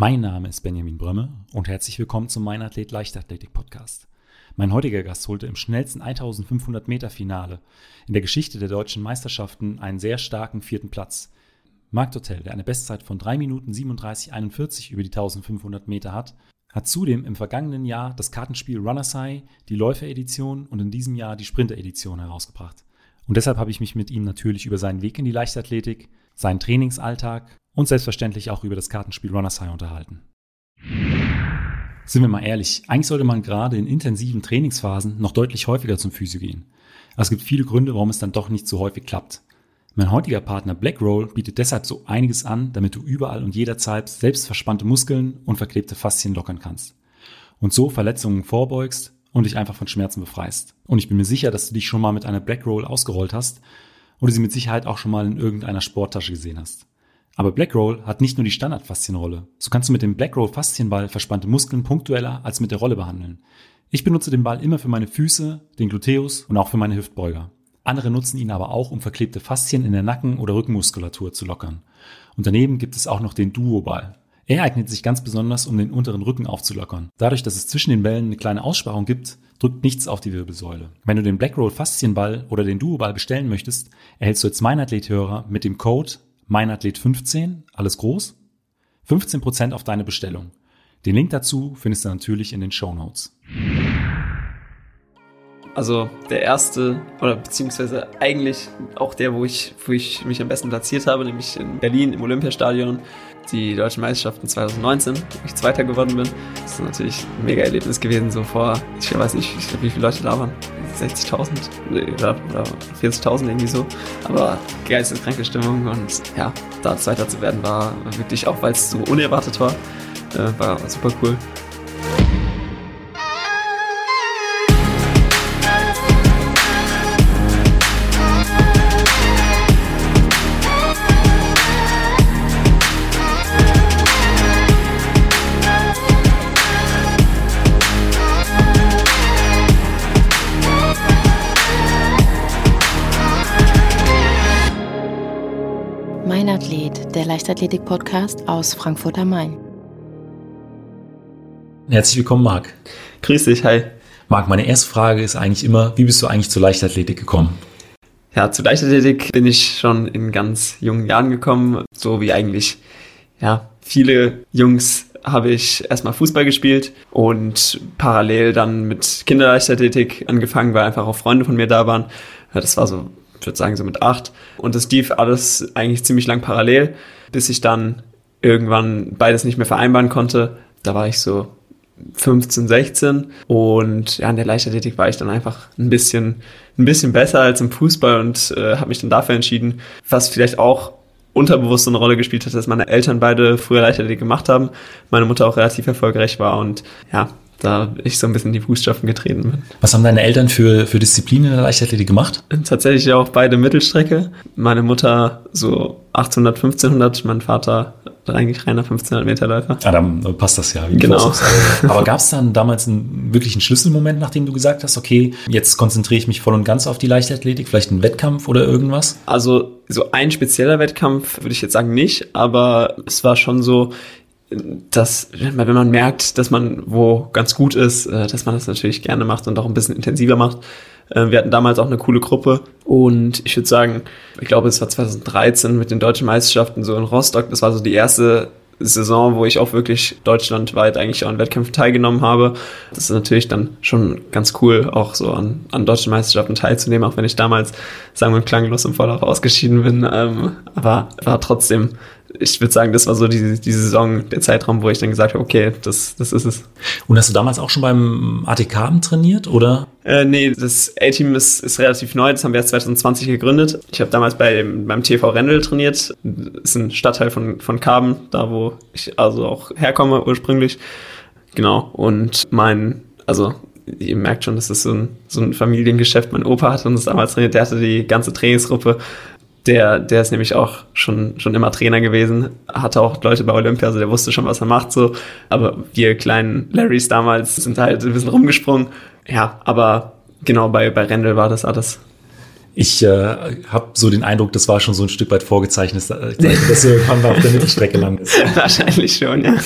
Mein Name ist Benjamin Brömme und herzlich willkommen zum Mein Athlet Leichtathletik Podcast. Mein heutiger Gast holte im schnellsten 1500 Meter Finale in der Geschichte der deutschen Meisterschaften einen sehr starken vierten Platz. Marc Dotel, der eine Bestzeit von 3 Minuten 37,41 über die 1500 Meter hat, hat zudem im vergangenen Jahr das Kartenspiel Runners High, die Läufer-Edition und in diesem Jahr die Sprinter-Edition herausgebracht. Und deshalb habe ich mich mit ihm natürlich über seinen Weg in die Leichtathletik, seinen Trainingsalltag und selbstverständlich auch über das Kartenspiel Runners High unterhalten. Sind wir mal ehrlich, eigentlich sollte man gerade in intensiven Trainingsphasen noch deutlich häufiger zum Physio gehen. Es gibt viele Gründe, warum es dann doch nicht so häufig klappt. Mein heutiger Partner Blackroll bietet deshalb so einiges an, damit du überall und jederzeit selbst verspannte Muskeln und verklebte Faszien lockern kannst. Und so Verletzungen vorbeugst und dich einfach von Schmerzen befreist. Und ich bin mir sicher, dass du dich schon mal mit einer Blackroll ausgerollt hast oder sie mit Sicherheit auch schon mal in irgendeiner Sporttasche gesehen hast. Aber Blackroll hat nicht nur die Standardfaszienrolle. So kannst du mit dem Blackroll Faszienball verspannte Muskeln punktueller als mit der Rolle behandeln. Ich benutze den Ball immer für meine Füße, den Gluteus und auch für meine Hüftbeuger. Andere nutzen ihn aber auch, um verklebte Faszien in der Nacken- oder Rückenmuskulatur zu lockern. Und daneben gibt es auch noch den Duo-Ball. Er eignet sich ganz besonders, um den unteren Rücken aufzulockern. Dadurch, dass es zwischen den Bällen eine kleine Aussparung gibt, drückt nichts auf die Wirbelsäule. Wenn du den Blackroll Faszienball oder den Duo-Ball bestellen möchtest, erhältst du als Meinathlet-Hörer mit dem Code meinathlet15, alles groß, 15% auf deine Bestellung. Den Link dazu findest du natürlich in den Show Notes. Also der erste, oder beziehungsweise eigentlich auch der, wo ich, wo ich mich am besten platziert habe, nämlich in Berlin im Olympiastadion, die deutschen Meisterschaften 2019, wo ich Zweiter geworden bin. Das ist natürlich ein mega Erlebnis gewesen, so vor, ich weiß nicht, ich glaube, wie viele Leute da waren. 60.000 oder, oder 40.000 irgendwie so. Aber geisteskranke Stimmung und ja, da Zweiter zu werden war wirklich, auch weil es so unerwartet war, äh, war super cool. Leichtathletik-Podcast aus Frankfurt am Main. Herzlich willkommen, Marc. Grüß dich, hi. Marc, meine erste Frage ist eigentlich immer, wie bist du eigentlich zur Leichtathletik gekommen? Ja, zur Leichtathletik bin ich schon in ganz jungen Jahren gekommen, so wie eigentlich ja, viele Jungs habe ich erstmal Fußball gespielt und parallel dann mit Kinderleichtathletik angefangen, weil einfach auch Freunde von mir da waren. Das war so würde sagen so mit acht. Und das lief alles eigentlich ziemlich lang parallel, bis ich dann irgendwann beides nicht mehr vereinbaren konnte. Da war ich so 15, 16 und ja, in der Leichtathletik war ich dann einfach ein bisschen, ein bisschen besser als im Fußball und äh, habe mich dann dafür entschieden, was vielleicht auch unterbewusst eine Rolle gespielt hat, dass meine Eltern beide früher Leichtathletik gemacht haben, meine Mutter auch relativ erfolgreich war und ja, da ich so ein bisschen in die Fußstapfen getreten bin. Was haben deine Eltern für, für Disziplinen in der Leichtathletik gemacht? Tatsächlich auch beide Mittelstrecke. Meine Mutter so 800, 1500, mein Vater eigentlich reiner 1500 Meter Läufer. Ah, dann passt das ja. genau. Aber gab es dann damals einen wirklichen Schlüsselmoment, nachdem du gesagt hast, okay, jetzt konzentriere ich mich voll und ganz auf die Leichtathletik, vielleicht ein Wettkampf oder irgendwas? Also so ein spezieller Wettkampf würde ich jetzt sagen nicht, aber es war schon so, dass, wenn man merkt, dass man wo ganz gut ist, äh, dass man das natürlich gerne macht und auch ein bisschen intensiver macht. Äh, wir hatten damals auch eine coole Gruppe und ich würde sagen, ich glaube, es war 2013 mit den deutschen Meisterschaften so in Rostock. Das war so die erste Saison, wo ich auch wirklich deutschlandweit eigentlich an Wettkämpfen teilgenommen habe. Das ist natürlich dann schon ganz cool, auch so an, an deutschen Meisterschaften teilzunehmen, auch wenn ich damals, sagen wir, klanglos im Vorlauf ausgeschieden bin. Ähm, aber war trotzdem ich würde sagen, das war so die, die Saison, der Zeitraum, wo ich dann gesagt habe, okay, das, das ist es. Und hast du damals auch schon beim ATK trainiert, oder? Äh, nee, das A-Team ist, ist relativ neu, das haben wir erst 2020 gegründet. Ich habe damals bei, beim TV Rendel trainiert, das ist ein Stadtteil von, von Karben, da wo ich also auch herkomme ursprünglich. Genau, und mein, also ihr merkt schon, das ist so ein, so ein Familiengeschäft. Mein Opa hat uns damals trainiert, der hatte die ganze Trainingsgruppe der, der ist nämlich auch schon, schon immer Trainer gewesen, hatte auch Leute bei Olympia, also der wusste schon, was er macht, so. Aber wir kleinen Larrys damals sind halt ein bisschen rumgesprungen. Ja, aber genau bei, bei Rendel war das alles. Ich äh, habe so den Eindruck, das war schon so ein Stück weit vorgezeichnet, dass du irgendwann mal auf der Mittelstrecke landest. Wahrscheinlich schon, ja.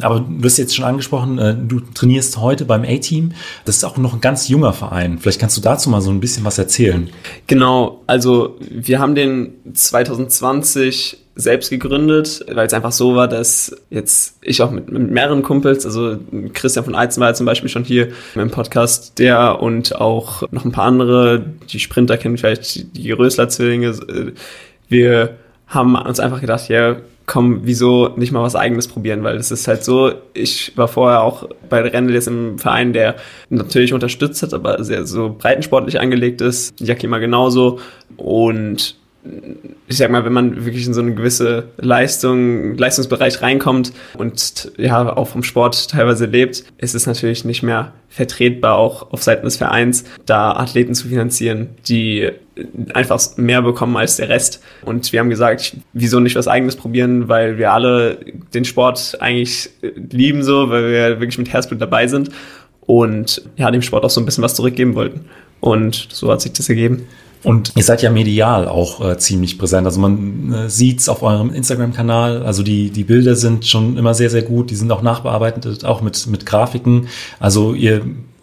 Aber du hast jetzt schon angesprochen, äh, du trainierst heute beim A-Team. Das ist auch noch ein ganz junger Verein. Vielleicht kannst du dazu mal so ein bisschen was erzählen. Genau, also wir haben den 2020 selbst gegründet, weil es einfach so war, dass jetzt ich auch mit, mit mehreren Kumpels, also Christian von Eizen war zum Beispiel schon hier im Podcast, der und auch noch ein paar andere, die Sprinter kennen vielleicht die Rösler-Zwillinge. Äh, wir haben uns einfach gedacht, ja, komm, wieso nicht mal was eigenes probieren, weil es ist halt so, ich war vorher auch bei Rennel jetzt im Verein, der natürlich unterstützt hat, aber sehr so breitensportlich angelegt ist, Jakima genauso und ich sag mal, wenn man wirklich in so eine gewisse Leistung, Leistungsbereich reinkommt und ja auch vom Sport teilweise lebt, ist es natürlich nicht mehr vertretbar, auch auf Seiten des Vereins, da Athleten zu finanzieren, die einfach mehr bekommen als der Rest. Und wir haben gesagt, wieso nicht was eigenes probieren, weil wir alle den Sport eigentlich lieben so, weil wir wirklich mit Herzblut dabei sind und ja, dem Sport auch so ein bisschen was zurückgeben wollten. Und so hat sich das ergeben. Und ihr seid ja medial auch äh, ziemlich präsent. Also man äh, sieht's auf eurem Instagram-Kanal. Also die, die Bilder sind schon immer sehr, sehr gut. Die sind auch nachbearbeitet, auch mit, mit Grafiken. Also ihr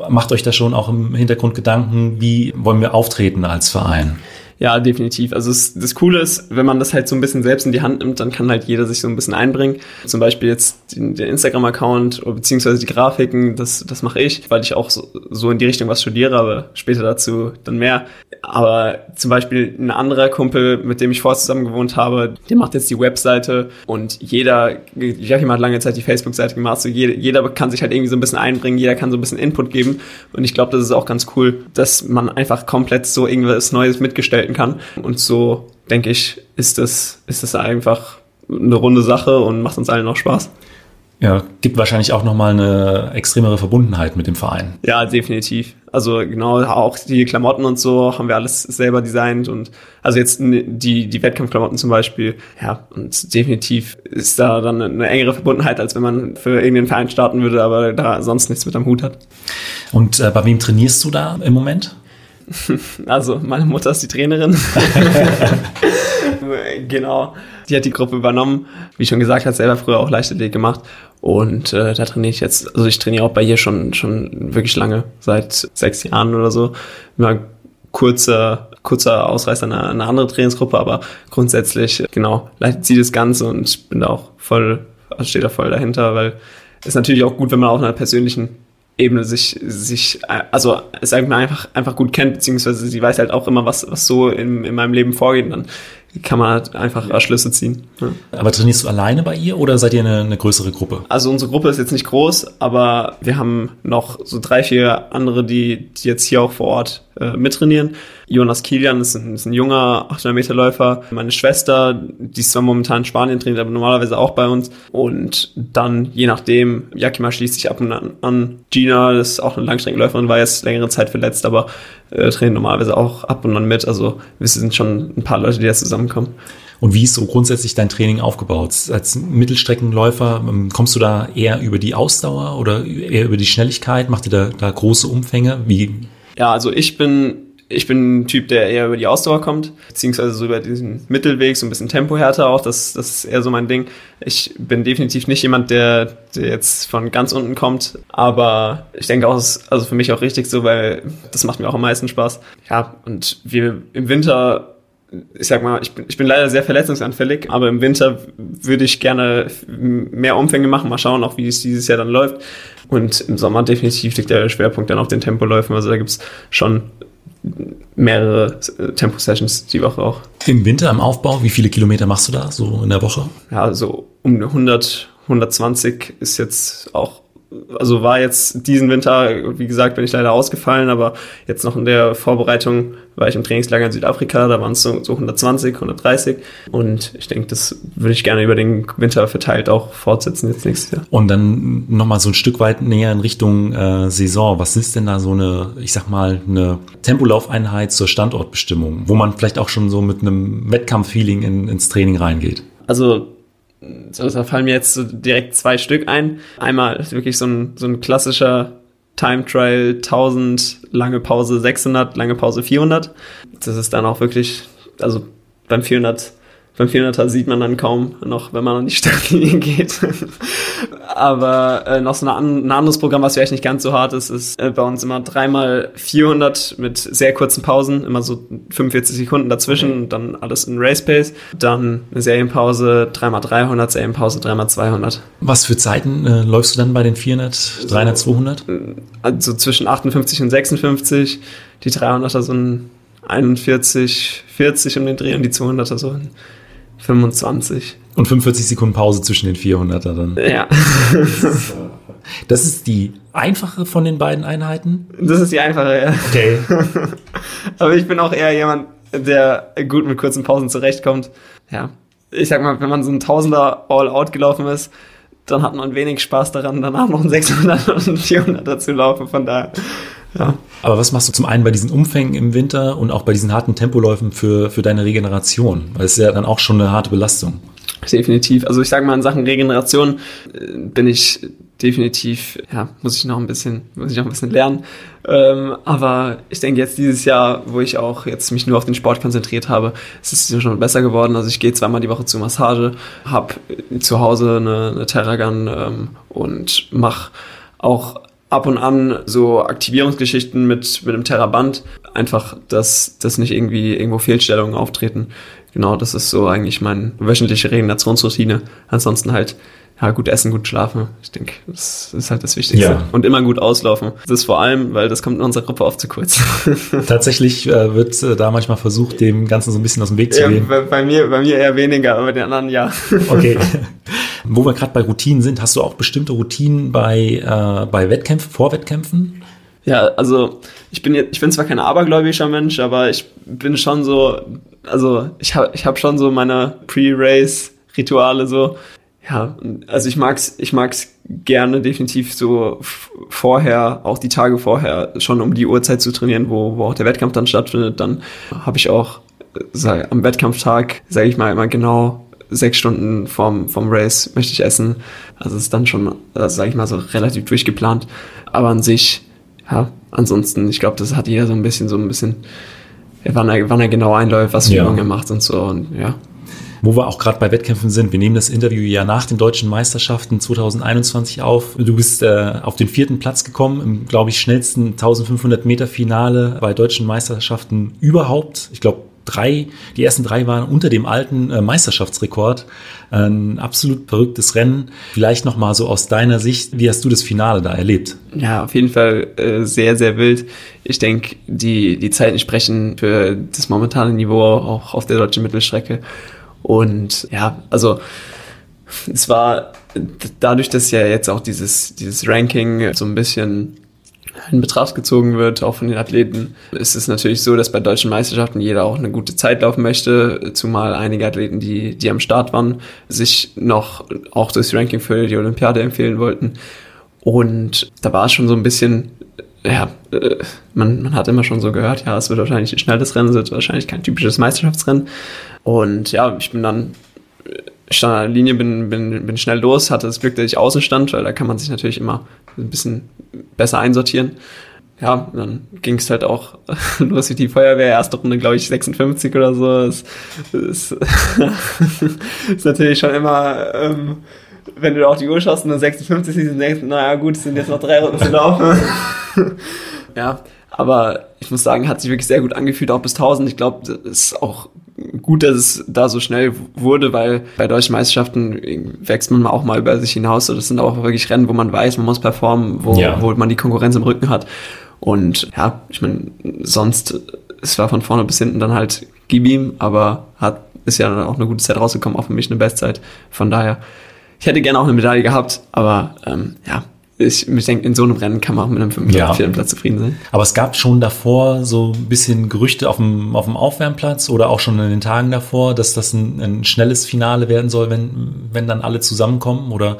macht euch da schon auch im Hintergrund Gedanken, wie wollen wir auftreten als Verein? Ja, definitiv. Also es, das Coole ist, wenn man das halt so ein bisschen selbst in die Hand nimmt, dann kann halt jeder sich so ein bisschen einbringen. Zum Beispiel jetzt den, den Instagram-Account beziehungsweise die Grafiken, das, das mache ich, weil ich auch so, so in die Richtung was studiere, aber später dazu dann mehr. Aber zum Beispiel ein anderer Kumpel, mit dem ich vorher zusammen gewohnt habe, der macht jetzt die Webseite und jeder, Joachim hat lange Zeit die Facebook-Seite gemacht, so jeder, jeder kann sich halt irgendwie so ein bisschen einbringen, jeder kann so ein bisschen Input geben und ich glaube, das ist auch ganz cool, dass man einfach komplett so irgendwas Neues mitgestalten kann kann. Und so, denke ich, ist das, ist das einfach eine runde Sache und macht uns allen noch Spaß. Ja, gibt wahrscheinlich auch nochmal eine extremere Verbundenheit mit dem Verein. Ja, definitiv. Also genau, auch die Klamotten und so haben wir alles selber designt und also jetzt die, die Wettkampfklamotten zum Beispiel. Ja, und definitiv ist da dann eine engere Verbundenheit, als wenn man für irgendeinen Verein starten würde, aber da sonst nichts mit am Hut hat. Und äh, bei wem trainierst du da im Moment? Also, meine Mutter ist die Trainerin. genau. Die hat die Gruppe übernommen. Wie schon gesagt, hat selber früher auch Leichtathletik gemacht. Und äh, da trainiere ich jetzt, also ich trainiere auch bei ihr schon, schon wirklich lange, seit sechs Jahren oder so. Immer kurzer, kurzer Ausreißer in eine, eine andere Trainingsgruppe, aber grundsätzlich, genau, leitet sie das Ganze und bin da auch voll, also steht da voll dahinter, weil es natürlich auch gut, wenn man auf einer persönlichen Ebene sich, sich, also sagen wir einfach, einfach gut kennt, beziehungsweise sie weiß halt auch immer, was, was so in, in meinem Leben vorgeht. Und dann kann man halt einfach Schlüsse ziehen. Ja. Aber trainierst du alleine bei ihr oder seid ihr eine, eine, größere Gruppe? Also unsere Gruppe ist jetzt nicht groß, aber wir haben noch so drei, vier andere, die, die jetzt hier auch vor Ort äh, mittrainieren. Jonas Kilian ist ein, ist ein junger 800 Meter Läufer. Meine Schwester, die ist zwar momentan in Spanien trainiert, aber normalerweise auch bei uns. Und dann, je nachdem, Yakima schließt sich ab und an an. Gina, das ist auch eine Langstreckenläuferin, war jetzt längere Zeit verletzt, aber äh, trainiert normalerweise auch ab und an mit. Also wir sind schon ein paar Leute, die da zusammenkommen. Und wie ist so grundsätzlich dein Training aufgebaut? Als Mittelstreckenläufer ähm, kommst du da eher über die Ausdauer oder eher über die Schnelligkeit? Macht ihr da, da große Umfänge? Wie? Ja, also ich bin ich bin ein Typ, der eher über die Ausdauer kommt, beziehungsweise so über diesen Mittelweg, so ein bisschen Tempohärter auch. Das, das ist eher so mein Ding. Ich bin definitiv nicht jemand, der, der jetzt von ganz unten kommt, aber ich denke auch, es ist also für mich auch richtig so, weil das macht mir auch am meisten Spaß. Ja, und wir im Winter ich sag mal, ich bin, ich bin leider sehr verletzungsanfällig, aber im Winter würde ich gerne mehr Umfänge machen, mal schauen, auch wie es dieses Jahr dann läuft. Und im Sommer definitiv liegt der Schwerpunkt dann auf den Tempoläufen. Also da gibt's schon mehrere äh, Tempo-Sessions die Woche auch. Im Winter im Aufbau, wie viele Kilometer machst du da so in der Woche? Ja, so um 100, 120 ist jetzt auch also war jetzt diesen Winter, wie gesagt, bin ich leider ausgefallen, aber jetzt noch in der Vorbereitung war ich im Trainingslager in Südafrika, da waren es so, so 120, 130 und ich denke, das würde ich gerne über den Winter verteilt auch fortsetzen jetzt nächstes Jahr. Und dann nochmal so ein Stück weit näher in Richtung äh, Saison. Was ist denn da so eine, ich sag mal, eine Tempolaufeinheit zur Standortbestimmung, wo man vielleicht auch schon so mit einem Wettkampffeeling in, ins Training reingeht? Also so, da fallen mir jetzt so direkt zwei Stück ein. Einmal wirklich so ein, so ein klassischer Time Trial 1000, lange Pause 600, lange Pause 400. Das ist dann auch wirklich, also beim 400 beim 400er sieht man dann kaum noch, wenn man an die Startlinie geht. Aber äh, noch so eine, ein anderes Programm, was vielleicht nicht ganz so hart ist, ist äh, bei uns immer dreimal 400 mit sehr kurzen Pausen, immer so 45 Sekunden dazwischen okay. und dann alles in Race Pace. Dann eine Serienpause, dreimal 300, Serienpause, dreimal 200. Was für Zeiten äh, läufst du dann bei den 400, 300, 200? Also zwischen 58 und 56. Die 300er so ein 41, 40 um den Dreh und die 200er so ein 25. Und 45 Sekunden Pause zwischen den 400er dann. Ja. Das ist die einfache von den beiden Einheiten? Das ist die einfache, ja. Okay. Aber ich bin auch eher jemand, der gut mit kurzen Pausen zurechtkommt. Ja. Ich sag mal, wenn man so ein Tausender All-Out gelaufen ist, dann hat man wenig Spaß daran, danach noch ein 600 und ein 400er zu laufen. Von daher ja. Aber was machst du zum einen bei diesen Umfängen im Winter und auch bei diesen harten Tempoläufen für, für deine Regeneration? Weil es ist ja dann auch schon eine harte Belastung. Definitiv. Also ich sage mal, in Sachen Regeneration äh, bin ich definitiv, ja, muss ich noch ein bisschen, muss ich noch ein bisschen lernen. Ähm, aber ich denke jetzt dieses Jahr, wo ich auch jetzt mich nur auf den Sport konzentriert habe, ist es schon besser geworden. Also ich gehe zweimal die Woche zur Massage, habe zu Hause eine, eine Terragun ähm, und mache auch ab und an so Aktivierungsgeschichten mit, mit einem Terraband. Einfach, dass, dass nicht irgendwie irgendwo Fehlstellungen auftreten. Genau, das ist so eigentlich meine wöchentliche Regenerationsroutine. Ansonsten halt ja, gut essen, gut schlafen. Ich denke, das ist halt das Wichtigste. Ja. Und immer gut auslaufen. Das ist vor allem, weil das kommt in unserer Gruppe oft zu kurz. Tatsächlich äh, wird äh, da manchmal versucht, dem Ganzen so ein bisschen aus dem Weg zu gehen. bei, bei, mir, bei mir eher weniger, aber bei den anderen ja. Okay. Wo wir gerade bei Routinen sind, hast du auch bestimmte Routinen bei, äh, bei Wettkämpfen, Vorwettkämpfen? Ja, also ich bin jetzt, ich bin zwar kein abergläubischer Mensch, aber ich bin schon so, also ich habe ich hab schon so meine Pre-Race-Rituale so. Ja, also ich mag's, ich mag's gerne definitiv so vorher, auch die Tage vorher, schon um die Uhrzeit zu trainieren, wo, wo auch der Wettkampf dann stattfindet. Dann habe ich auch sag, am Wettkampftag, sage ich mal immer genau sechs Stunden vom, vom Race möchte ich essen. Also ist dann schon, also sage ich mal so, relativ durchgeplant. Aber an sich, ja, ansonsten, ich glaube, das hat jeder so ein bisschen, so ein bisschen, wann er, wann er genau einläuft, was für ja. er macht und so. Und ja, wo wir auch gerade bei Wettkämpfen sind. Wir nehmen das Interview ja nach den deutschen Meisterschaften 2021 auf. Du bist äh, auf den vierten Platz gekommen im, glaube ich, schnellsten 1500 Meter Finale bei deutschen Meisterschaften überhaupt. Ich glaube, drei, die ersten drei waren unter dem alten äh, Meisterschaftsrekord. Ein absolut verrücktes Rennen. Vielleicht noch mal so aus deiner Sicht, wie hast du das Finale da erlebt? Ja, auf jeden Fall äh, sehr, sehr wild. Ich denke, die, die Zeiten sprechen für das momentane Niveau auch auf der deutschen Mittelstrecke. Und ja, also es war dadurch, dass ja jetzt auch dieses, dieses Ranking so ein bisschen in Betracht gezogen wird, auch von den Athleten, ist es natürlich so, dass bei deutschen Meisterschaften jeder auch eine gute Zeit laufen möchte, zumal einige Athleten, die, die am Start waren, sich noch auch durchs Ranking für die Olympiade empfehlen wollten. Und da war es schon so ein bisschen, ja, äh, man, man hat immer schon so gehört, ja, es wird wahrscheinlich ein schnelles Rennen, es wird wahrscheinlich kein typisches Meisterschaftsrennen. Und ja, ich bin dann stand an der Linie, bin, bin, bin schnell los, hatte das Glück, dass ich außen stand, weil da kann man sich natürlich immer ein bisschen besser einsortieren. Ja, dann ging es halt auch los wie die Feuerwehr, erste Runde, glaube ich, 56 oder so. Das, das ist natürlich schon immer, ähm, wenn du auf die Uhr schaust und dann 56 siehst und denkst, naja gut, es sind jetzt noch drei Runden zu laufen. ja, aber ich muss sagen, hat sich wirklich sehr gut angefühlt, auch bis 1000. Ich glaube, das ist auch gut, dass es da so schnell wurde, weil bei deutschen Meisterschaften wächst man auch mal über sich hinaus. Das sind auch wirklich Rennen, wo man weiß, man muss performen, wo, ja. wo man die Konkurrenz im Rücken hat. Und ja, ich meine, sonst, es war von vorne bis hinten dann halt gib ihm, aber hat, ist ja dann auch eine gute Zeit rausgekommen, auch für mich eine Bestzeit. Von daher, ich hätte gerne auch eine Medaille gehabt, aber ähm, ja, ich, ich denke, in so einem Rennen kann man auch mit einem fünften ja. vierten Platz zufrieden sein. Aber es gab schon davor so ein bisschen Gerüchte auf dem, auf dem Aufwärmplatz oder auch schon in den Tagen davor, dass das ein, ein schnelles Finale werden soll, wenn, wenn dann alle zusammenkommen? Oder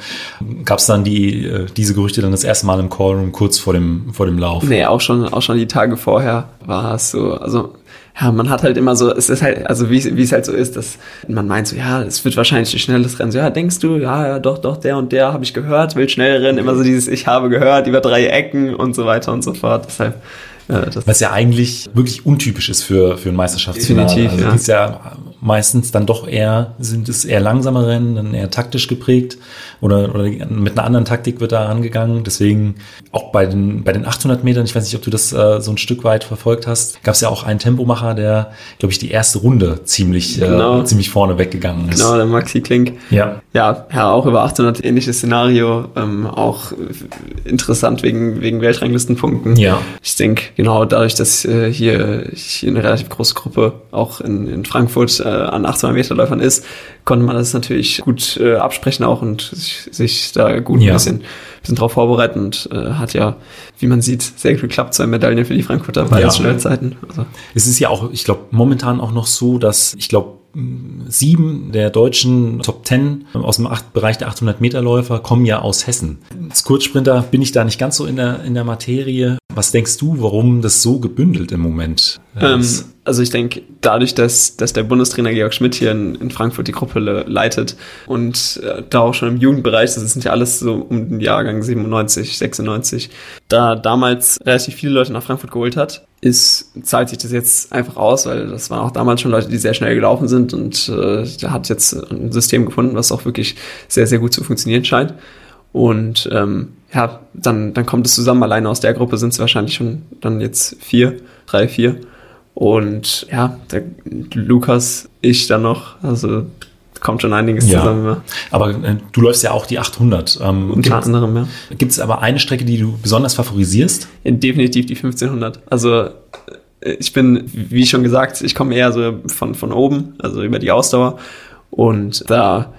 gab es dann die, äh, diese Gerüchte dann das erste Mal im Callroom kurz vor dem, vor dem Lauf? Nee, auch schon, auch schon die Tage vorher war es so. Also ja, man hat halt immer so, es ist halt, also wie, wie es halt so ist, dass man meint so, ja, es wird wahrscheinlich ein schnelles Rennen. So, ja, denkst du, ja, ja, doch, doch, der und der habe ich gehört, will schnell rennen, immer so dieses, ich habe gehört, über drei Ecken und so weiter und so fort. Deshalb ja, Was ja eigentlich wirklich untypisch ist für, für ein Meisterschaftsfinale. Definitiv, also ja. ist ja meistens dann doch eher, sind es eher langsame Rennen, dann eher taktisch geprägt oder, oder mit einer anderen Taktik wird da angegangen. Deswegen auch bei den, bei den 800 Metern, ich weiß nicht, ob du das äh, so ein Stück weit verfolgt hast, gab es ja auch einen Tempomacher, der, glaube ich, die erste Runde ziemlich, äh, genau. äh, ziemlich vorne weggegangen ist. Genau, der Maxi Klink. Ja. Ja, ja auch über 800 ähnliches Szenario, ähm, auch interessant wegen, wegen Weltranglistenpunkten. Ja. Ich denke, genau dadurch, dass äh, hier, hier eine relativ große Gruppe auch in, in Frankfurt äh, an 800 Meterläufern ist, konnte man das natürlich gut äh, absprechen auch und sich, sich da gut ja. ein bisschen, bisschen drauf vorbereiten und äh, hat ja, wie man sieht, sehr gut geklappt, zwei Medaillen für die Frankfurter bei ja. Schnellzeiten. Also. Es ist ja auch, ich glaube, momentan auch noch so, dass ich glaube, sieben der deutschen Top Ten aus dem Bereich der 800 Meter Läufer kommen ja aus Hessen. Als Kurzsprinter bin ich da nicht ganz so in der, in der Materie. Was denkst du, warum das so gebündelt im Moment ist? Also ich denke, dadurch, dass, dass der Bundestrainer Georg Schmidt hier in, in Frankfurt die Gruppe leitet und äh, da auch schon im Jugendbereich, das sind ja alles so um den Jahrgang 97, 96, da damals relativ viele Leute nach Frankfurt geholt hat, ist, zahlt sich das jetzt einfach aus, weil das waren auch damals schon Leute, die sehr schnell gelaufen sind und äh, der hat jetzt ein System gefunden, was auch wirklich sehr, sehr gut zu funktionieren scheint. Und ähm, ja, dann, dann kommt es zusammen. Alleine aus der Gruppe sind es wahrscheinlich schon dann jetzt vier, drei, vier. Und ja, der Lukas, ich dann noch, also kommt schon einiges ja. zusammen. Ja. Aber äh, du läufst ja auch die 800. Ähm, Unter anderem, ja. Gibt es aber eine Strecke, die du besonders favorisierst? Ja, definitiv die 1500. Also äh, ich bin, wie schon gesagt, ich komme eher so von, von oben, also über die Ausdauer. Und da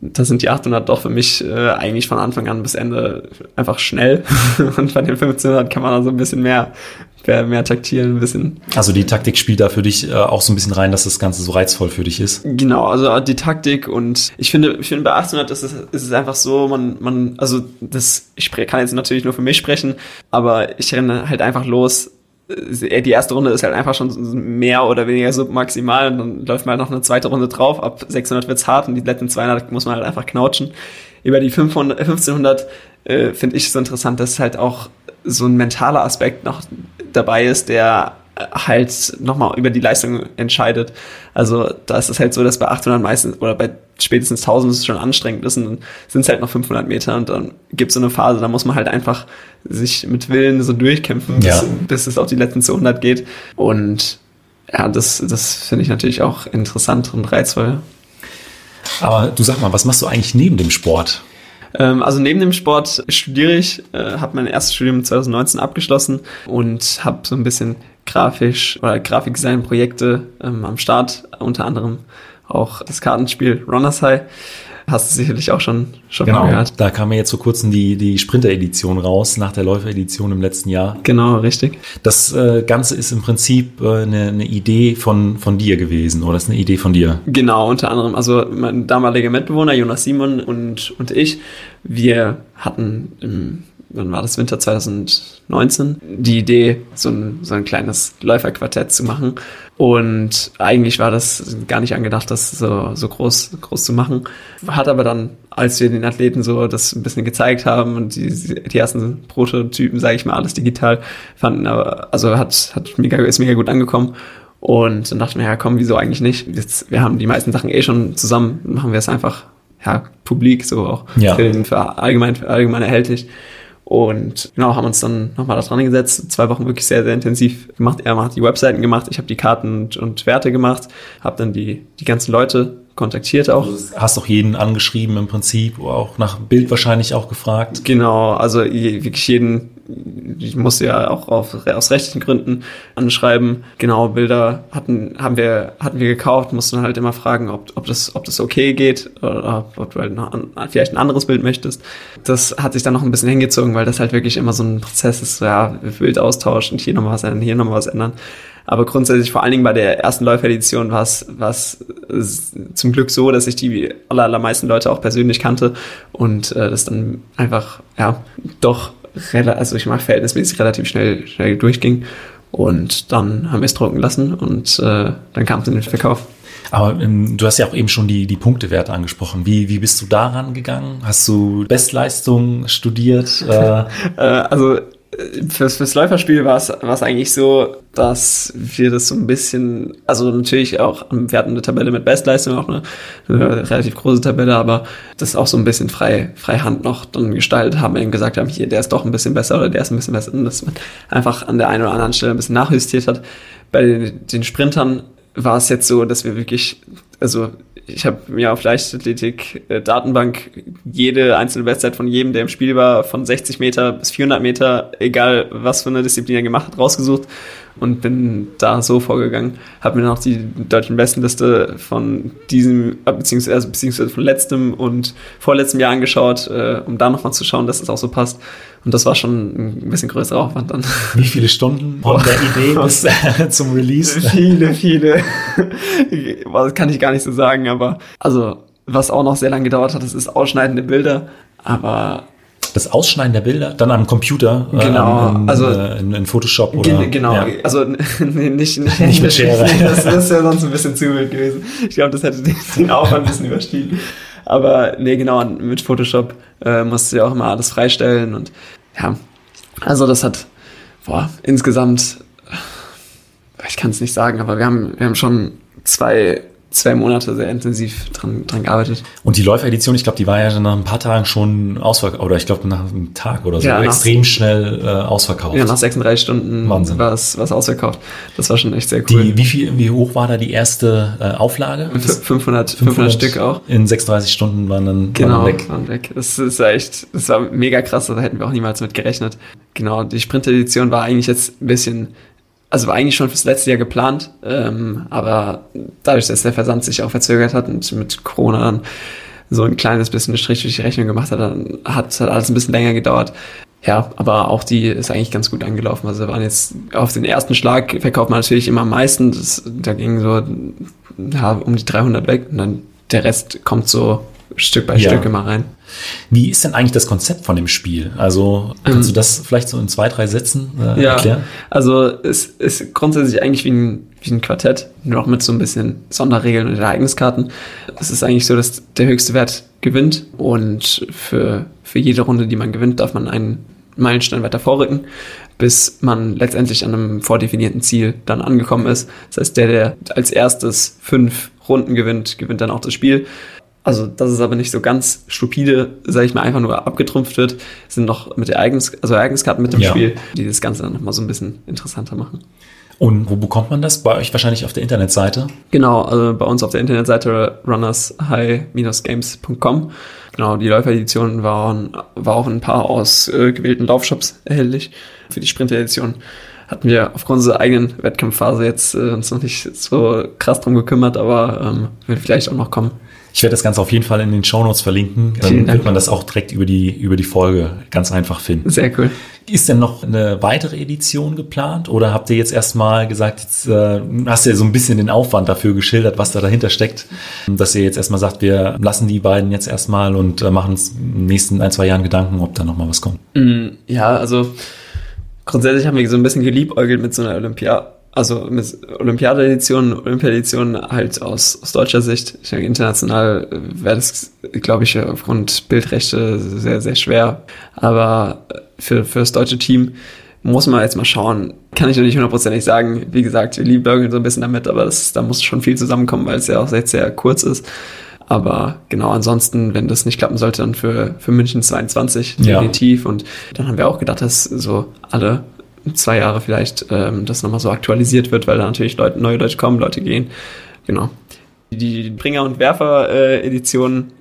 da sind die 800 doch für mich äh, eigentlich von Anfang an bis Ende einfach schnell. und bei den 1500 kann man also ein bisschen mehr, mehr, mehr taktieren, ein bisschen. Also die Taktik spielt da für dich äh, auch so ein bisschen rein, dass das Ganze so reizvoll für dich ist? Genau, also die Taktik und ich finde, ich finde bei 800 ist es, ist es einfach so, man, man, also das, ich kann jetzt natürlich nur für mich sprechen, aber ich renne halt einfach los die erste Runde ist halt einfach schon mehr oder weniger submaximal und dann läuft man halt noch eine zweite Runde drauf. Ab 600 wird's hart und die letzten 200 muss man halt einfach knautschen. Über die 500, 1500 äh, finde ich so interessant, dass halt auch so ein mentaler Aspekt noch dabei ist, der halt nochmal über die Leistung entscheidet. Also da ist es halt so, dass bei 800 meistens oder bei spätestens 1000 es schon anstrengend ist und dann sind es halt noch 500 Meter und dann gibt es so eine Phase, da muss man halt einfach sich mit Willen so durchkämpfen, ja. bis, bis es auf die letzten 200 geht. Und ja, das, das finde ich natürlich auch interessant und reizvoll. Aber du sag mal, was machst du eigentlich neben dem Sport? Ähm, also neben dem Sport studiere ich, äh, habe mein erstes Studium 2019 abgeschlossen und habe so ein bisschen grafisch oder Grafikdesign-Projekte ähm, am Start, unter anderem auch das Kartenspiel Runners High. Hast du sicherlich auch schon, schon genau, mal gehört. Da kam ja jetzt vor kurzem die, die Sprinter-Edition raus, nach der Läufer-Edition im letzten Jahr. Genau, richtig. Das äh, Ganze ist im Prinzip äh, eine, eine Idee von, von dir gewesen, oder ist eine Idee von dir? Genau, unter anderem. Also mein damaliger Mitbewohner, Jonas Simon und, und ich, wir hatten im wann war das Winter 2019, die Idee, so ein, so ein kleines Läuferquartett zu machen. Und eigentlich war das gar nicht angedacht, das so, so groß, groß zu machen. Hat aber dann, als wir den Athleten so das ein bisschen gezeigt haben und die, die ersten Prototypen, sage ich mal, alles digital fanden, aber, also hat, hat mega, ist mega gut angekommen. Und dann dachten wir, ja komm, wieso eigentlich nicht? Jetzt, wir haben die meisten Sachen eh schon zusammen, machen wir es einfach ja, publik, so auch ja. für, für allgemein, für allgemein erhältlich. Und genau, haben uns dann nochmal da dran gesetzt, zwei Wochen wirklich sehr, sehr intensiv gemacht. Er hat die Webseiten gemacht, ich habe die Karten und, und Werte gemacht, habe dann die, die ganzen Leute kontaktiert auch. Also hast auch jeden angeschrieben im Prinzip, auch nach Bild wahrscheinlich auch gefragt. Genau, also wirklich jeden, ich musste ja auch auf, aus rechtlichen Gründen anschreiben. Genau, Bilder hatten, haben wir, hatten wir gekauft, mussten halt immer fragen, ob, ob das, ob das okay geht oder ob du halt noch an, vielleicht ein anderes Bild möchtest. Das hat sich dann noch ein bisschen hingezogen, weil das halt wirklich immer so ein Prozess ist, ja, Bild austauschen, hier nochmal was ändern, hier nochmal was ändern. Aber grundsätzlich, vor allen Dingen bei der ersten Läuferedition war es, war es zum Glück so, dass ich die aller, allermeisten Leute auch persönlich kannte und äh, das dann einfach, ja, doch, also ich mag verhältnismäßig relativ schnell, schnell durchging. Und dann haben wir es drucken lassen und äh, dann kam es in den Verkauf. Aber ähm, du hast ja auch eben schon die, die Punktewerte angesprochen. Wie, wie bist du daran gegangen? Hast du Bestleistung studiert? Äh? äh, also fürs, fürs Läuferspiel war es, eigentlich so, dass wir das so ein bisschen, also natürlich auch, wir hatten eine Tabelle mit Bestleistung, auch eine, eine relativ große Tabelle, aber das auch so ein bisschen frei, frei Hand noch dann gestaltet haben, eben gesagt haben, hier, der ist doch ein bisschen besser oder der ist ein bisschen besser und dass man einfach an der einen oder anderen Stelle ein bisschen nachjustiert hat. Bei den, den Sprintern war es jetzt so, dass wir wirklich, also ich habe mir auf Leichtathletik äh, Datenbank jede einzelne Bestzeit von jedem, der im Spiel war, von 60 Meter bis 400 Meter, egal was für eine Disziplin er gemacht hat, rausgesucht und bin da so vorgegangen. Habe mir noch die deutschen Bestenliste von diesem, äh, beziehungsweise, beziehungsweise von letztem und vorletztem Jahr angeschaut, äh, um da nochmal zu schauen, dass das auch so passt. Und das war schon ein bisschen größerer Aufwand dann. Wie viele Stunden von der Idee bis äh, zum Release? Viele, viele. das kann ich gar nicht so sagen, aber also was auch noch sehr lange gedauert hat, das ist ausschneidende Bilder. Aber das Ausschneiden der Bilder dann am Computer, genau, äh, in, also in, in, Photoshop oder genau, ja. also nicht nicht, nicht mit Schere. Das, das ist ja sonst ein bisschen zu wild gewesen. Ich glaube, das hätte den Aufwand ein bisschen überstiegen. Aber nee, genau, mit Photoshop äh, musst du ja auch immer alles freistellen und ja, also das hat boah, insgesamt, ich kann es nicht sagen, aber wir haben, wir haben schon zwei zwei Monate sehr intensiv dran, dran gearbeitet. Und die Läuferedition, ich glaube, die war ja nach ein paar Tagen schon ausverkauft, oder ich glaube nach einem Tag oder so, ja, extrem schnell äh, ausverkauft. Ja, nach 36 Stunden war es ausverkauft. Das war schon echt sehr cool. Die, wie, viel, wie hoch war da die erste äh, Auflage? 500, 500, 500 Stück auch. In 36 Stunden waren dann, genau, waren weg. Waren weg. Das ist echt, das war mega krass, da hätten wir auch niemals mit gerechnet. Genau, die Sprint-Edition war eigentlich jetzt ein bisschen also war eigentlich schon fürs letzte Jahr geplant, ähm, aber dadurch, dass der Versand sich auch verzögert hat und mit Corona dann so ein kleines bisschen eine Strich durch die Rechnung gemacht hat, dann hat, hat alles ein bisschen länger gedauert. Ja, aber auch die ist eigentlich ganz gut angelaufen. Also waren jetzt auf den ersten Schlag verkauft man natürlich immer am meisten. Das, da ging so ja, um die 300 weg und dann der Rest kommt so Stück bei ja. Stück immer rein. Wie ist denn eigentlich das Konzept von dem Spiel? Also kannst ähm, du das vielleicht so in zwei, drei Sätzen äh, ja, erklären? Also es ist grundsätzlich eigentlich wie ein, wie ein Quartett, nur auch mit so ein bisschen Sonderregeln und Ereigniskarten. Es ist eigentlich so, dass der höchste Wert gewinnt und für, für jede Runde, die man gewinnt, darf man einen Meilenstein weiter vorrücken, bis man letztendlich an einem vordefinierten Ziel dann angekommen ist. Das heißt, der, der als erstes fünf Runden gewinnt, gewinnt dann auch das Spiel. Also, dass es aber nicht so ganz stupide, sage ich mal, einfach nur abgetrumpft wird, sind noch mit Ereignis, also Ereigniskarten mit dem ja. Spiel, die das Ganze dann nochmal so ein bisschen interessanter machen. Und wo bekommt man das? Bei euch wahrscheinlich auf der Internetseite? Genau, also bei uns auf der Internetseite runnershigh-games.com. Genau, die Läuferedition waren, war auch ein paar aus äh, gewählten Laufshops erhältlich. Für die Sprint-Edition hatten wir aufgrund unserer eigenen Wettkampfphase jetzt äh, uns noch nicht so krass drum gekümmert, aber ähm, wird vielleicht auch noch kommen. Ich werde das Ganze auf jeden Fall in den Shownotes verlinken. Dann wird man das auch direkt über die, über die Folge ganz einfach finden. Sehr cool. Ist denn noch eine weitere Edition geplant? Oder habt ihr jetzt erstmal gesagt, jetzt äh, hast du ja so ein bisschen den Aufwand dafür geschildert, was da dahinter steckt, dass ihr jetzt erstmal sagt, wir lassen die beiden jetzt erstmal und äh, machen uns in den nächsten ein, zwei Jahren Gedanken, ob da nochmal was kommt? Mm, ja, also grundsätzlich haben wir so ein bisschen geliebäugelt mit so einer Olympia also mit Olympiade-Edition, Olympiade-Edition halt aus, aus deutscher Sicht. Ich denke, international wäre das, glaube ich, aufgrund Bildrechte sehr, sehr schwer. Aber für, für das deutsche Team muss man jetzt mal schauen. Kann ich noch nicht hundertprozentig sagen. Wie gesagt, wir lieben so ein bisschen damit, aber das, da muss schon viel zusammenkommen, weil es ja auch sehr, sehr kurz ist. Aber genau, ansonsten, wenn das nicht klappen sollte, dann für, für München 22 definitiv. Ja. Und dann haben wir auch gedacht, dass so alle zwei Jahre vielleicht ähm, das nochmal so aktualisiert wird, weil da natürlich Leute, neue Leute kommen, Leute gehen. Genau. Die Bringer- und Werfer-Edition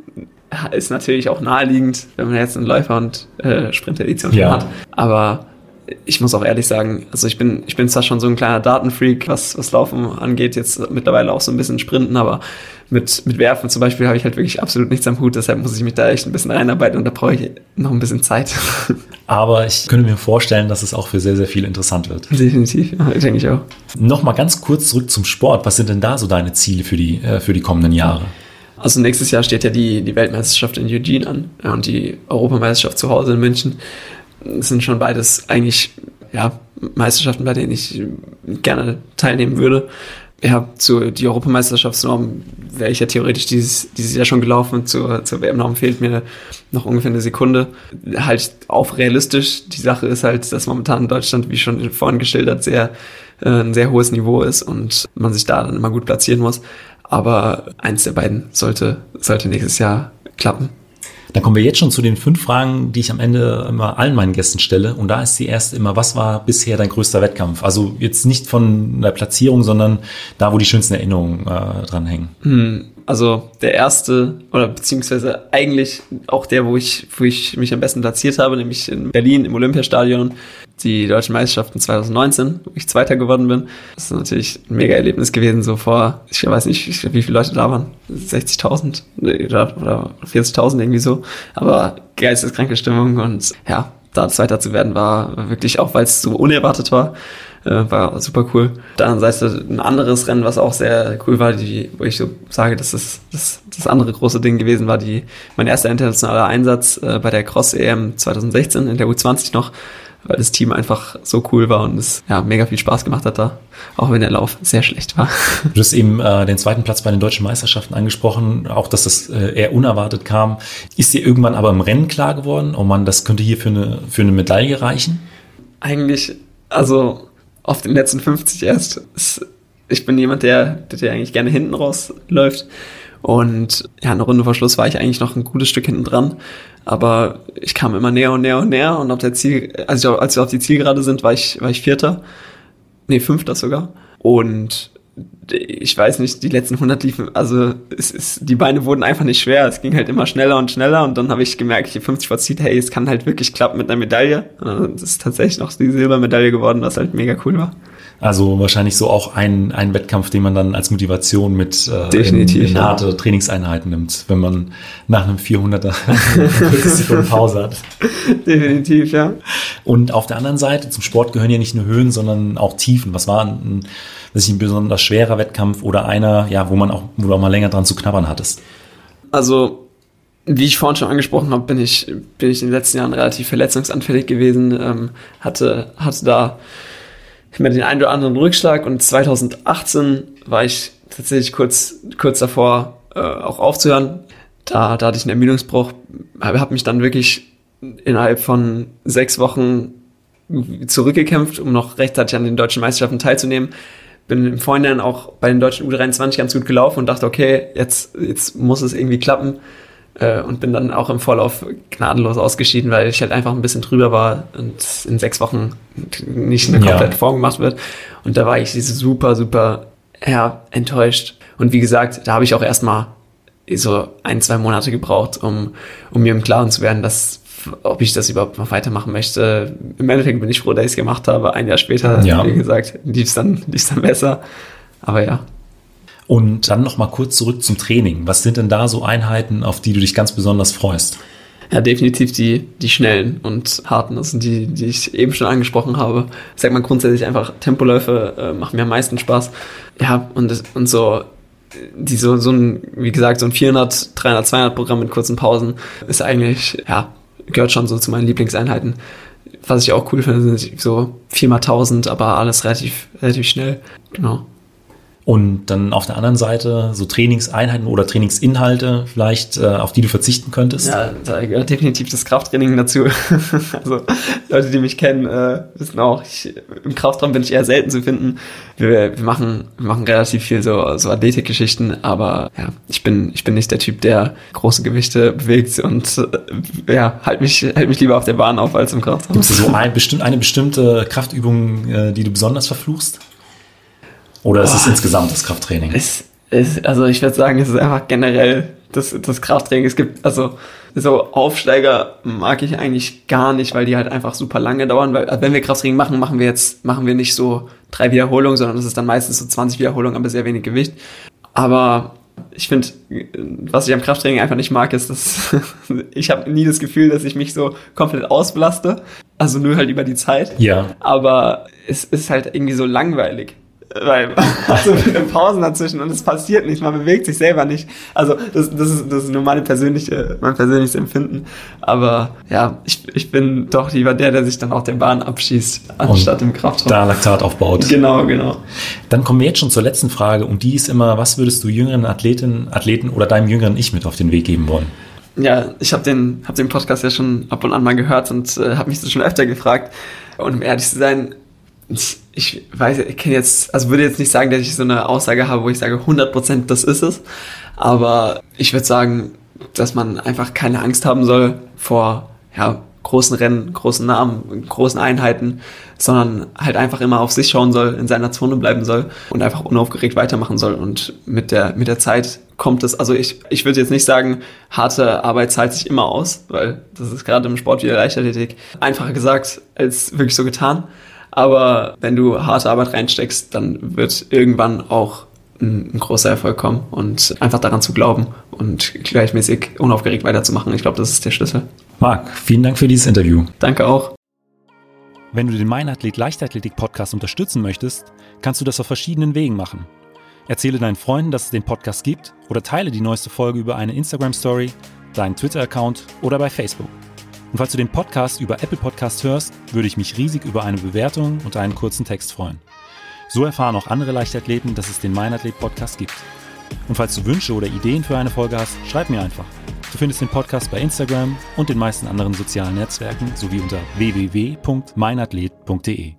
äh, ist natürlich auch naheliegend, wenn man jetzt eine Läufer- und äh, Sprint-Edition ja. hat. Aber ich muss auch ehrlich sagen, also ich bin, ich bin zwar schon so ein kleiner Datenfreak, was, was Laufen angeht, jetzt mittlerweile auch so ein bisschen Sprinten, aber mit, mit Werfen zum Beispiel habe ich halt wirklich absolut nichts am Hut, deshalb muss ich mich da echt ein bisschen reinarbeiten und da brauche ich noch ein bisschen Zeit. Aber ich könnte mir vorstellen, dass es auch für sehr, sehr viel interessant wird. Definitiv, ja, denke ich auch. Nochmal ganz kurz zurück zum Sport. Was sind denn da so deine Ziele für die, äh, für die kommenden Jahre? Also nächstes Jahr steht ja die, die Weltmeisterschaft in Eugene an und die Europameisterschaft zu Hause in München. Das sind schon beides eigentlich ja, Meisterschaften, bei denen ich gerne teilnehmen würde. Ja, zu die Europameisterschaftsnorm wäre ich ja theoretisch dieses, dieses Jahr schon gelaufen. Zur, zur WM-Norm fehlt mir noch ungefähr eine Sekunde. Halt auch realistisch. Die Sache ist halt, dass momentan in Deutschland, wie schon vorhin geschildert, sehr äh, ein sehr hohes Niveau ist und man sich da dann immer gut platzieren muss. Aber eins der beiden sollte, sollte nächstes Jahr klappen. Dann kommen wir jetzt schon zu den fünf Fragen, die ich am Ende immer allen meinen Gästen stelle. Und da ist die erste immer, was war bisher dein größter Wettkampf? Also jetzt nicht von der Platzierung, sondern da, wo die schönsten Erinnerungen äh, dran hängen. Also der erste oder beziehungsweise eigentlich auch der, wo ich, wo ich mich am besten platziert habe, nämlich in Berlin im Olympiastadion, die deutschen Meisterschaften 2019, wo ich Zweiter geworden bin. Das ist natürlich ein mega Erlebnis gewesen, so vor, ich weiß nicht, wie viele Leute da waren, 60.000 oder, oder 40.000 irgendwie so, aber geisteskranke Stimmung und ja, da Zweiter zu werden war wirklich auch, weil es so unerwartet war, äh, war super cool. Auf der anderen ein anderes Rennen, was auch sehr cool war, die, wo ich so sage, dass das, das, das andere große Ding gewesen war, die, mein erster internationaler Einsatz äh, bei der Cross EM 2016 in der U20 noch, weil das Team einfach so cool war und es ja mega viel Spaß gemacht hat da, auch wenn der Lauf sehr schlecht war. Du hast eben äh, den zweiten Platz bei den deutschen Meisterschaften angesprochen, auch dass das äh, eher unerwartet kam. Ist dir irgendwann aber im Rennen klar geworden, oh man, das könnte hier für eine, für eine Medaille reichen? Eigentlich, also auf den letzten 50 erst. Ich bin jemand, der, der eigentlich gerne hinten rausläuft. Und ja, eine Runde vor Schluss war ich eigentlich noch ein gutes Stück hinten dran. Aber ich kam immer näher und näher und näher. Und auf der Ziel, also als wir auf die Zielgerade sind, war ich, war ich Vierter. Nee, Fünfter sogar. Und ich weiß nicht, die letzten 100 liefen, also es ist, die Beine wurden einfach nicht schwer. Es ging halt immer schneller und schneller und dann habe ich gemerkt, hier 50 vor Ziel, hey, es kann halt wirklich klappen mit einer Medaille. Das ist tatsächlich noch die Silbermedaille geworden, was halt mega cool war. Also wahrscheinlich so auch ein, ein Wettkampf, den man dann als Motivation mit äh, Definitiv, in, in harte ja. Trainingseinheiten nimmt, wenn man nach einem 400er 40 Sekunden Pause hat. Definitiv, ja. Und auf der anderen Seite, zum Sport gehören ja nicht nur Höhen, sondern auch Tiefen. Was war ein, ein besonders schwerer Wettkampf oder einer, ja, wo man auch, wo du auch mal länger dran zu knabbern hattest? Also wie ich vorhin schon angesprochen habe, bin ich, bin ich in den letzten Jahren relativ verletzungsanfällig gewesen, ähm, hatte, hatte da immer den einen oder anderen Rückschlag und 2018 war ich tatsächlich kurz, kurz davor, äh, auch aufzuhören. Da, da hatte ich einen Ermüdungsbruch, habe mich dann wirklich innerhalb von sechs Wochen zurückgekämpft, um noch rechtzeitig an den deutschen Meisterschaften teilzunehmen. Bin im Vorhinein auch bei den deutschen U23 ganz gut gelaufen und dachte, okay, jetzt, jetzt muss es irgendwie klappen. Äh, und bin dann auch im Vorlauf gnadenlos ausgeschieden, weil ich halt einfach ein bisschen drüber war und in sechs Wochen nicht eine komplette ja. Form gemacht wird. Und da war ich super, super ja, enttäuscht. Und wie gesagt, da habe ich auch erstmal so ein, zwei Monate gebraucht, um, um mir im Klaren zu werden, dass ob ich das überhaupt noch weitermachen möchte. Im Endeffekt bin ich froh, dass ich es gemacht habe. Ein Jahr später, ja. wie gesagt, lief es dann, dann besser. Aber ja, und dann noch mal kurz zurück zum Training. Was sind denn da so Einheiten, auf die du dich ganz besonders freust? Ja, definitiv die, die schnellen und harten, das sind die, die ich eben schon angesprochen habe. Sagt man grundsätzlich einfach, Tempoläufe äh, machen mir am meisten Spaß. Ja, und, und so, die so, so ein, wie gesagt, so ein 400, 300, 200 Programm mit kurzen Pausen ist eigentlich, ja, gehört schon so zu meinen Lieblingseinheiten. Was ich auch cool finde, sind so 4 mal 1000, aber alles relativ, relativ schnell. Genau. Und dann auf der anderen Seite so Trainingseinheiten oder Trainingsinhalte vielleicht, äh, auf die du verzichten könntest? Ja, da gehört definitiv das Krafttraining dazu. also Leute, die mich kennen, äh, wissen auch, ich, im Kraftraum bin ich eher selten zu finden. Wir, wir, machen, wir machen relativ viel so, so Athletikgeschichten, aber ja, ich bin, ich bin nicht der Typ, der große Gewichte bewegt und äh, ja, halt mich, halt mich lieber auf der Bahn auf als im Kraftraum. Gibt es so ein, bestimmt, eine bestimmte Kraftübung, äh, die du besonders verfluchst? Oder ist oh, es insgesamt das Krafttraining? Es, es, also ich würde sagen, es ist einfach generell das, das Krafttraining. Es gibt, also so Aufsteiger mag ich eigentlich gar nicht, weil die halt einfach super lange dauern. Weil wenn wir Krafttraining machen, machen wir jetzt, machen wir nicht so drei Wiederholungen, sondern das ist dann meistens so 20 Wiederholungen, aber sehr wenig Gewicht. Aber ich finde, was ich am Krafttraining einfach nicht mag, ist, dass ich habe nie das Gefühl, dass ich mich so komplett ausbelaste. Also nur halt über die Zeit. Ja. Aber es ist halt irgendwie so langweilig weil so viele Pausen dazwischen und es passiert nichts, man bewegt sich selber nicht. Also das, das, ist, das ist nur meine persönliche, mein persönliches Empfinden. Aber ja, ich, ich bin doch lieber der, der sich dann auch der Bahn abschießt, anstatt und im Kraftraum. Da Laktat aufbaut. Genau, genau. Dann kommen wir jetzt schon zur letzten Frage und die ist immer, was würdest du jüngeren Athletinnen, Athleten oder deinem jüngeren Ich mit auf den Weg geben wollen? Ja, ich habe den, hab den Podcast ja schon ab und an mal gehört und äh, habe mich das schon öfter gefragt. Und um ehrlich zu sein, ich weiß, ich kenne jetzt, also würde jetzt nicht sagen, dass ich so eine Aussage habe, wo ich sage, 100% das ist es. Aber ich würde sagen, dass man einfach keine Angst haben soll vor, ja, großen Rennen, großen Namen, großen Einheiten, sondern halt einfach immer auf sich schauen soll, in seiner Zone bleiben soll und einfach unaufgeregt weitermachen soll. Und mit der, mit der Zeit kommt es, also ich, ich würde jetzt nicht sagen, harte Arbeit zahlt sich immer aus, weil das ist gerade im Sport wie der Leichtathletik einfacher gesagt als wirklich so getan. Aber wenn du harte Arbeit reinsteckst, dann wird irgendwann auch ein, ein großer Erfolg kommen und einfach daran zu glauben und gleichmäßig unaufgeregt weiterzumachen. Ich glaube, das ist der Schlüssel. Marc, vielen Dank für dieses Interview. Danke auch. Wenn du den Meinathlet Leichtathletik Podcast unterstützen möchtest, kannst du das auf verschiedenen Wegen machen. Erzähle deinen Freunden, dass es den Podcast gibt oder teile die neueste Folge über eine Instagram Story, deinen Twitter-Account oder bei Facebook. Und falls du den Podcast über Apple Podcast hörst, würde ich mich riesig über eine Bewertung und einen kurzen Text freuen. So erfahren auch andere Leichtathleten, dass es den Meinathlet Podcast gibt. Und falls du Wünsche oder Ideen für eine Folge hast, schreib mir einfach. Du findest den Podcast bei Instagram und den meisten anderen sozialen Netzwerken sowie unter www.meinathlet.de.